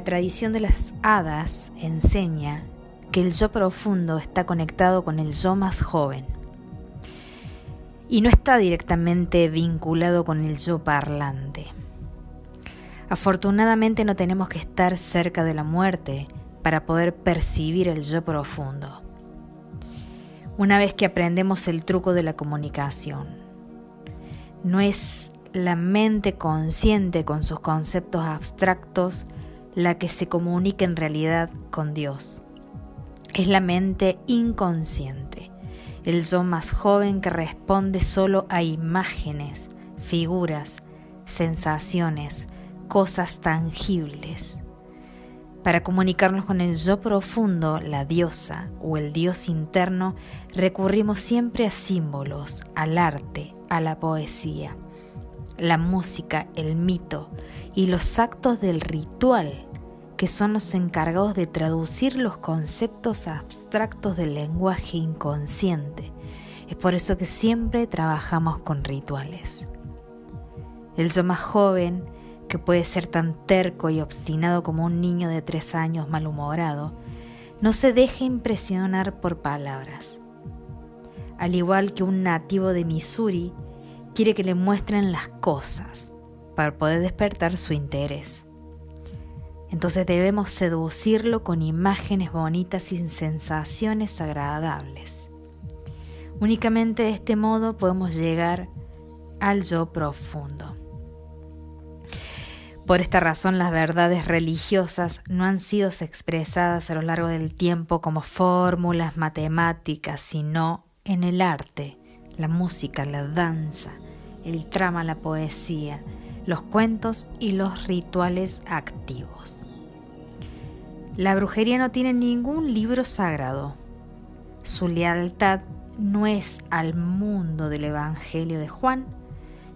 La tradición de las hadas enseña que el yo profundo está conectado con el yo más joven y no está directamente vinculado con el yo parlante. Afortunadamente no tenemos que estar cerca de la muerte para poder percibir el yo profundo. Una vez que aprendemos el truco de la comunicación, no es la mente consciente con sus conceptos abstractos la que se comunica en realidad con Dios. Es la mente inconsciente, el yo más joven que responde solo a imágenes, figuras, sensaciones, cosas tangibles. Para comunicarnos con el yo profundo, la diosa o el dios interno, recurrimos siempre a símbolos, al arte, a la poesía, la música, el mito y los actos del ritual, que son los encargados de traducir los conceptos abstractos del lenguaje inconsciente. Es por eso que siempre trabajamos con rituales. El yo más joven, que puede ser tan terco y obstinado como un niño de tres años malhumorado, no se deja impresionar por palabras. Al igual que un nativo de Missouri, quiere que le muestren las cosas para poder despertar su interés. Entonces debemos seducirlo con imágenes bonitas y sensaciones agradables. Únicamente de este modo podemos llegar al yo profundo. Por esta razón las verdades religiosas no han sido expresadas a lo largo del tiempo como fórmulas matemáticas, sino en el arte, la música, la danza, el trama, la poesía, los cuentos y los rituales activos. La brujería no tiene ningún libro sagrado. Su lealtad no es al mundo del Evangelio de Juan,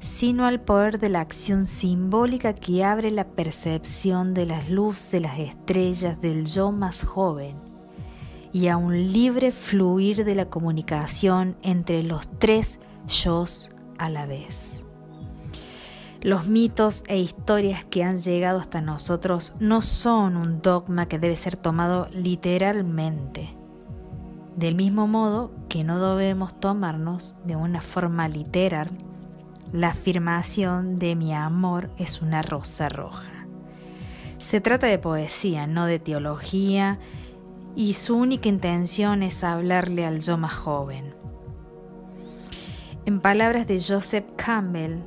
sino al poder de la acción simbólica que abre la percepción de la luz de las estrellas del yo más joven y a un libre fluir de la comunicación entre los tres yos a la vez. Los mitos e historias que han llegado hasta nosotros no son un dogma que debe ser tomado literalmente. Del mismo modo que no debemos tomarnos de una forma literal la afirmación de mi amor es una rosa roja. Se trata de poesía, no de teología, y su única intención es hablarle al yo más joven. En palabras de Joseph Campbell,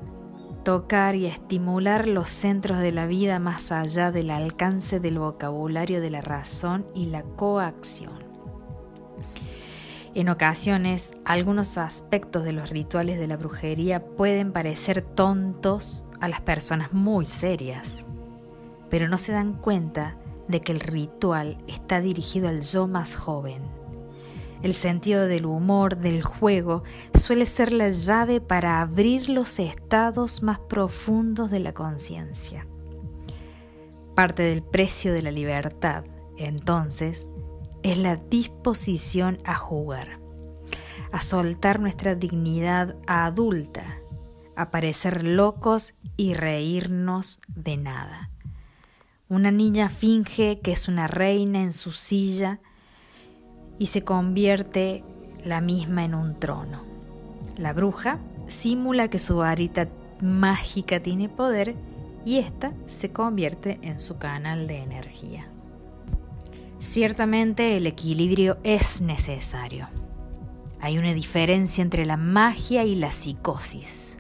tocar y estimular los centros de la vida más allá del alcance del vocabulario de la razón y la coacción. En ocasiones, algunos aspectos de los rituales de la brujería pueden parecer tontos a las personas muy serias, pero no se dan cuenta de que el ritual está dirigido al yo más joven el sentido del humor, del juego, suele ser la llave para abrir los estados más profundos de la conciencia. Parte del precio de la libertad, entonces, es la disposición a jugar, a soltar nuestra dignidad adulta, a parecer locos y reírnos de nada. Una niña finge que es una reina en su silla, y se convierte la misma en un trono. La bruja simula que su varita mágica tiene poder y ésta se convierte en su canal de energía. Ciertamente el equilibrio es necesario. Hay una diferencia entre la magia y la psicosis.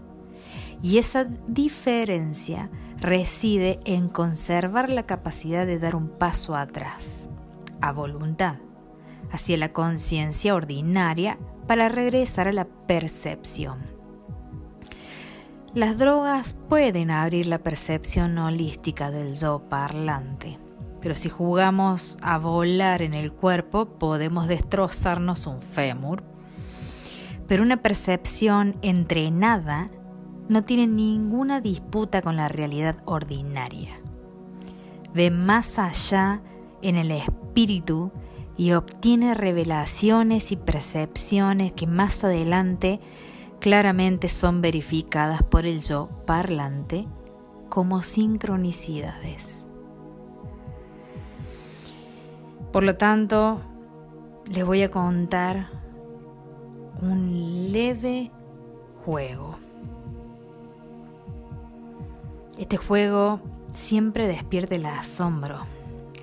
Y esa diferencia reside en conservar la capacidad de dar un paso atrás, a voluntad hacia la conciencia ordinaria para regresar a la percepción. Las drogas pueden abrir la percepción holística del yo parlante, pero si jugamos a volar en el cuerpo podemos destrozarnos un fémur. Pero una percepción entrenada no tiene ninguna disputa con la realidad ordinaria. Ve más allá en el espíritu y obtiene revelaciones y percepciones que más adelante claramente son verificadas por el yo parlante como sincronicidades. Por lo tanto, les voy a contar un leve juego. Este juego siempre despierta el asombro,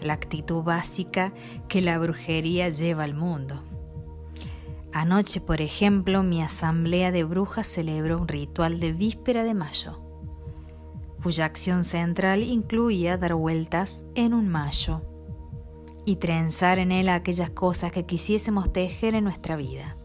la actitud básica que la brujería lleva al mundo. Anoche, por ejemplo, mi asamblea de brujas celebró un ritual de víspera de mayo, cuya acción central incluía dar vueltas en un mayo y trenzar en él aquellas cosas que quisiésemos tejer en nuestra vida.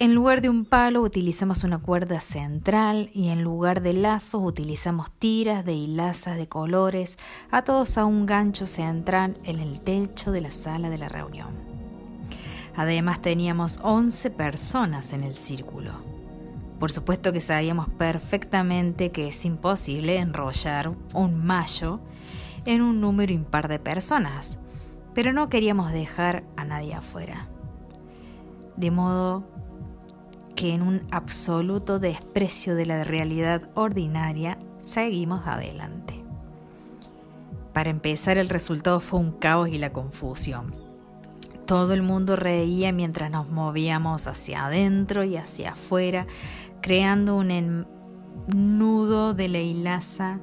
En lugar de un palo utilizamos una cuerda central y en lugar de lazos utilizamos tiras de hilazas de colores atados a un gancho central en el techo de la sala de la reunión. Además teníamos 11 personas en el círculo. Por supuesto que sabíamos perfectamente que es imposible enrollar un mayo en un número impar de personas, pero no queríamos dejar a nadie afuera. De modo que en un absoluto desprecio de la realidad ordinaria seguimos adelante. Para empezar, el resultado fue un caos y la confusión. Todo el mundo reía mientras nos movíamos hacia adentro y hacia afuera, creando un nudo de la hilaza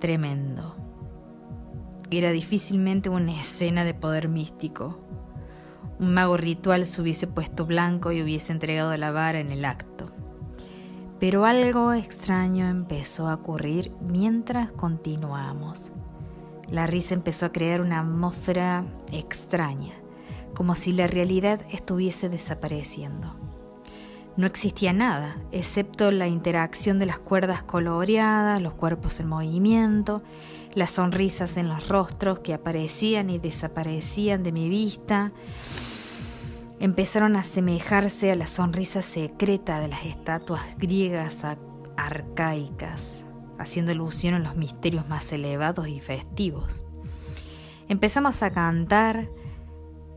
tremendo. Era difícilmente una escena de poder místico un mago ritual se hubiese puesto blanco y hubiese entregado la vara en el acto. Pero algo extraño empezó a ocurrir mientras continuamos. La risa empezó a crear una atmósfera extraña, como si la realidad estuviese desapareciendo. No existía nada, excepto la interacción de las cuerdas coloreadas, los cuerpos en movimiento, las sonrisas en los rostros que aparecían y desaparecían de mi vista, empezaron a asemejarse a la sonrisa secreta de las estatuas griegas arcaicas, haciendo alusión a los misterios más elevados y festivos. Empezamos a cantar,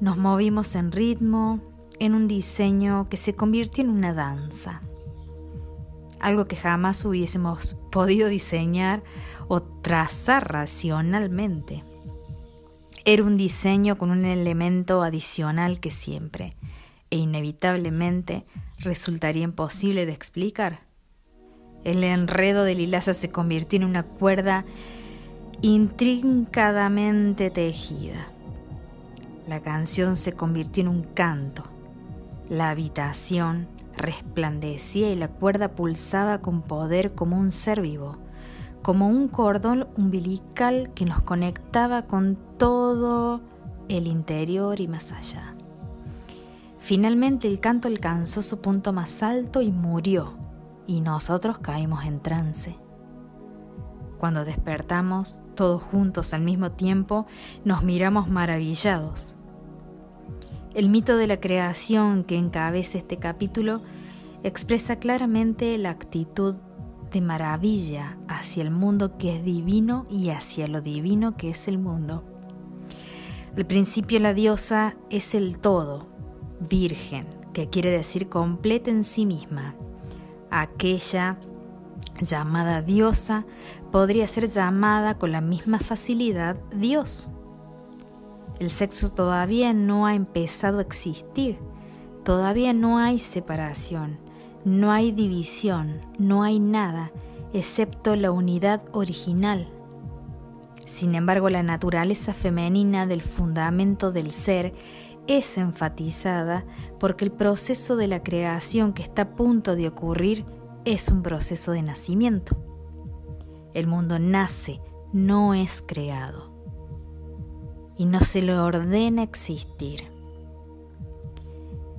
nos movimos en ritmo, en un diseño que se convirtió en una danza, algo que jamás hubiésemos podido diseñar o trazar racionalmente. Era un diseño con un elemento adicional que siempre e inevitablemente resultaría imposible de explicar. El enredo de Lilasa se convirtió en una cuerda intrincadamente tejida. La canción se convirtió en un canto. La habitación resplandecía y la cuerda pulsaba con poder como un ser vivo como un cordón umbilical que nos conectaba con todo el interior y más allá. Finalmente el canto alcanzó su punto más alto y murió, y nosotros caímos en trance. Cuando despertamos, todos juntos al mismo tiempo, nos miramos maravillados. El mito de la creación que encabeza este capítulo expresa claramente la actitud de maravilla hacia el mundo que es divino y hacia lo divino que es el mundo. Al principio la diosa es el todo, virgen, que quiere decir completa en sí misma. Aquella llamada diosa podría ser llamada con la misma facilidad Dios. El sexo todavía no ha empezado a existir, todavía no hay separación, no hay división, no hay nada, excepto la unidad original. Sin embargo, la naturaleza femenina del fundamento del ser es enfatizada porque el proceso de la creación que está a punto de ocurrir es un proceso de nacimiento. El mundo nace, no es creado. Y no se le ordena existir.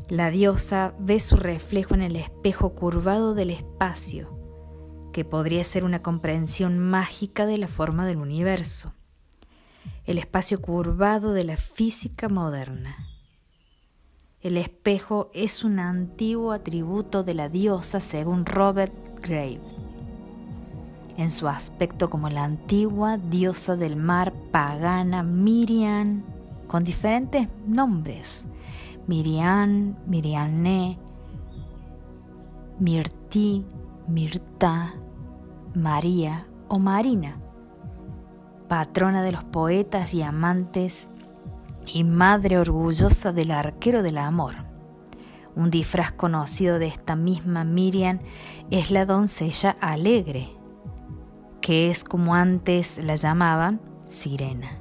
La diosa ve su reflejo en el espejo curvado del espacio, que podría ser una comprensión mágica de la forma del universo, el espacio curvado de la física moderna. El espejo es un antiguo atributo de la diosa según Robert Graves, en su aspecto como la antigua diosa del mar pagana Miriam, con diferentes nombres Miriam, Miriané, Mirti, Mirta, María o Marina. patrona de los poetas y amantes y madre orgullosa del arquero del amor. Un disfraz conocido de esta misma Miriam es la doncella alegre, que es como antes la llamaban sirena.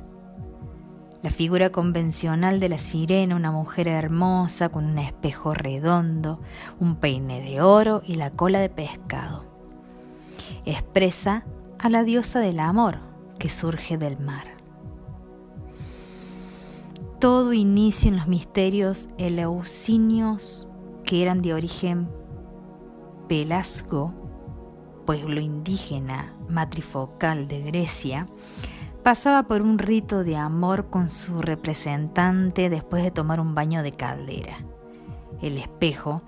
La figura convencional de la sirena, una mujer hermosa con un espejo redondo, un peine de oro y la cola de pescado. Expresa a la diosa del amor que surge del mar. Todo inicio en los misterios eleusinios que eran de origen pelasgo, pueblo indígena matrifocal de Grecia, pasaba por un rito de amor con su representante después de tomar un baño de caldera. El espejo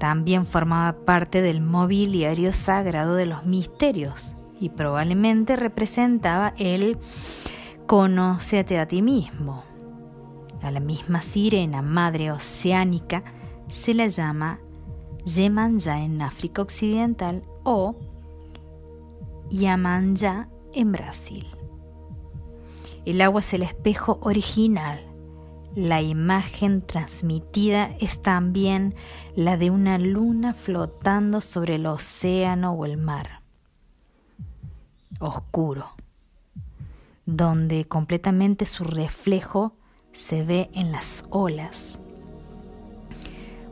también formaba parte del mobiliario sagrado de los misterios y probablemente representaba el conócete a ti mismo. A la misma sirena madre oceánica se la llama Yemanja en África Occidental o Yamanja en Brasil. El agua es el espejo original. La imagen transmitida es también la de una luna flotando sobre el océano o el mar. Oscuro, donde completamente su reflejo se ve en las olas.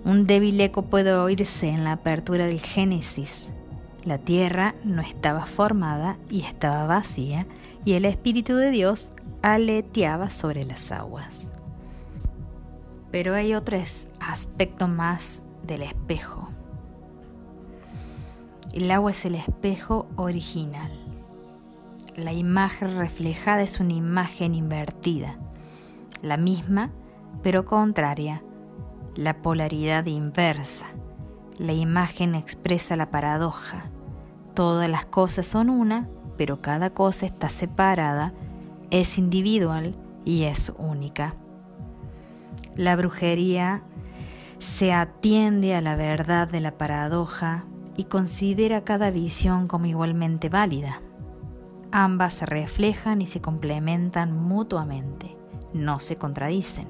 Un débil eco puede oírse en la apertura del Génesis. La tierra no estaba formada y estaba vacía, y el Espíritu de Dios aleteaba sobre las aguas. Pero hay otro aspecto más del espejo. El agua es el espejo original. La imagen reflejada es una imagen invertida, la misma pero contraria, la polaridad inversa. La imagen expresa la paradoja. Todas las cosas son una, pero cada cosa está separada es individual y es única. La brujería se atiende a la verdad de la paradoja y considera cada visión como igualmente válida. Ambas se reflejan y se complementan mutuamente, no se contradicen.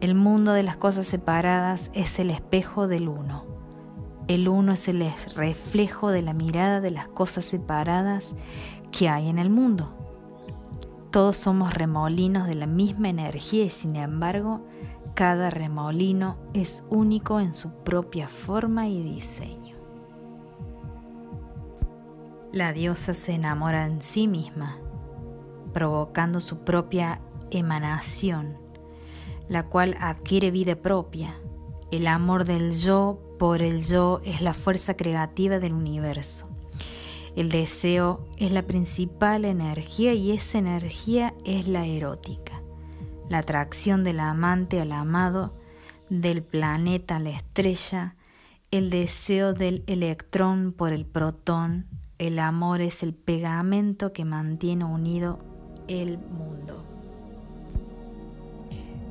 El mundo de las cosas separadas es el espejo del uno. El uno es el reflejo de la mirada de las cosas separadas que hay en el mundo. Todos somos remolinos de la misma energía y sin embargo cada remolino es único en su propia forma y diseño. La diosa se enamora en sí misma, provocando su propia emanación, la cual adquiere vida propia. El amor del yo por el yo es la fuerza creativa del universo. El deseo es la principal energía y esa energía es la erótica. La atracción del amante al amado, del planeta a la estrella, el deseo del electrón por el protón, el amor es el pegamento que mantiene unido el mundo.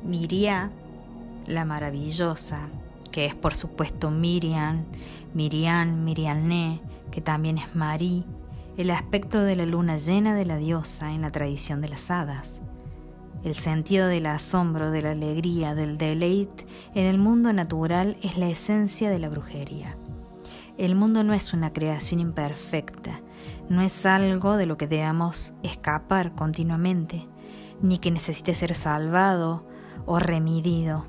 Miria, la maravillosa, que es por supuesto Miriam, Miriam, Miriamné, que también es Marí, el aspecto de la luna llena de la diosa en la tradición de las hadas, el sentido del asombro, de la alegría, del deleite en el mundo natural es la esencia de la brujería. El mundo no es una creación imperfecta, no es algo de lo que debamos escapar continuamente, ni que necesite ser salvado o remedido.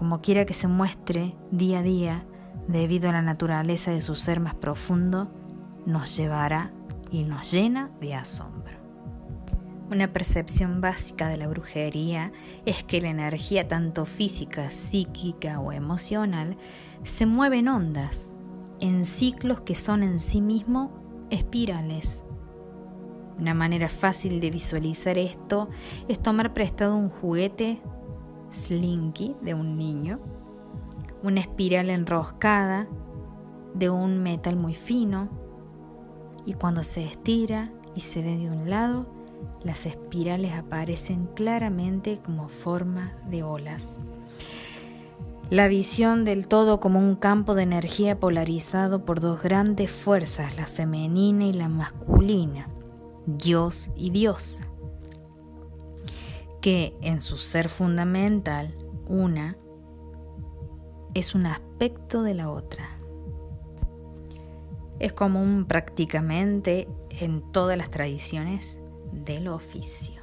Como quiera que se muestre día a día, debido a la naturaleza de su ser más profundo, nos llevará y nos llena de asombro. Una percepción básica de la brujería es que la energía tanto física, psíquica o emocional se mueve en ondas, en ciclos que son en sí mismos espirales. Una manera fácil de visualizar esto es tomar prestado un juguete slinky de un niño una espiral enroscada de un metal muy fino y cuando se estira y se ve de un lado, las espirales aparecen claramente como forma de olas. La visión del todo como un campo de energía polarizado por dos grandes fuerzas, la femenina y la masculina, Dios y diosa, que en su ser fundamental, una es un aspecto de la otra. Es común prácticamente en todas las tradiciones del oficio.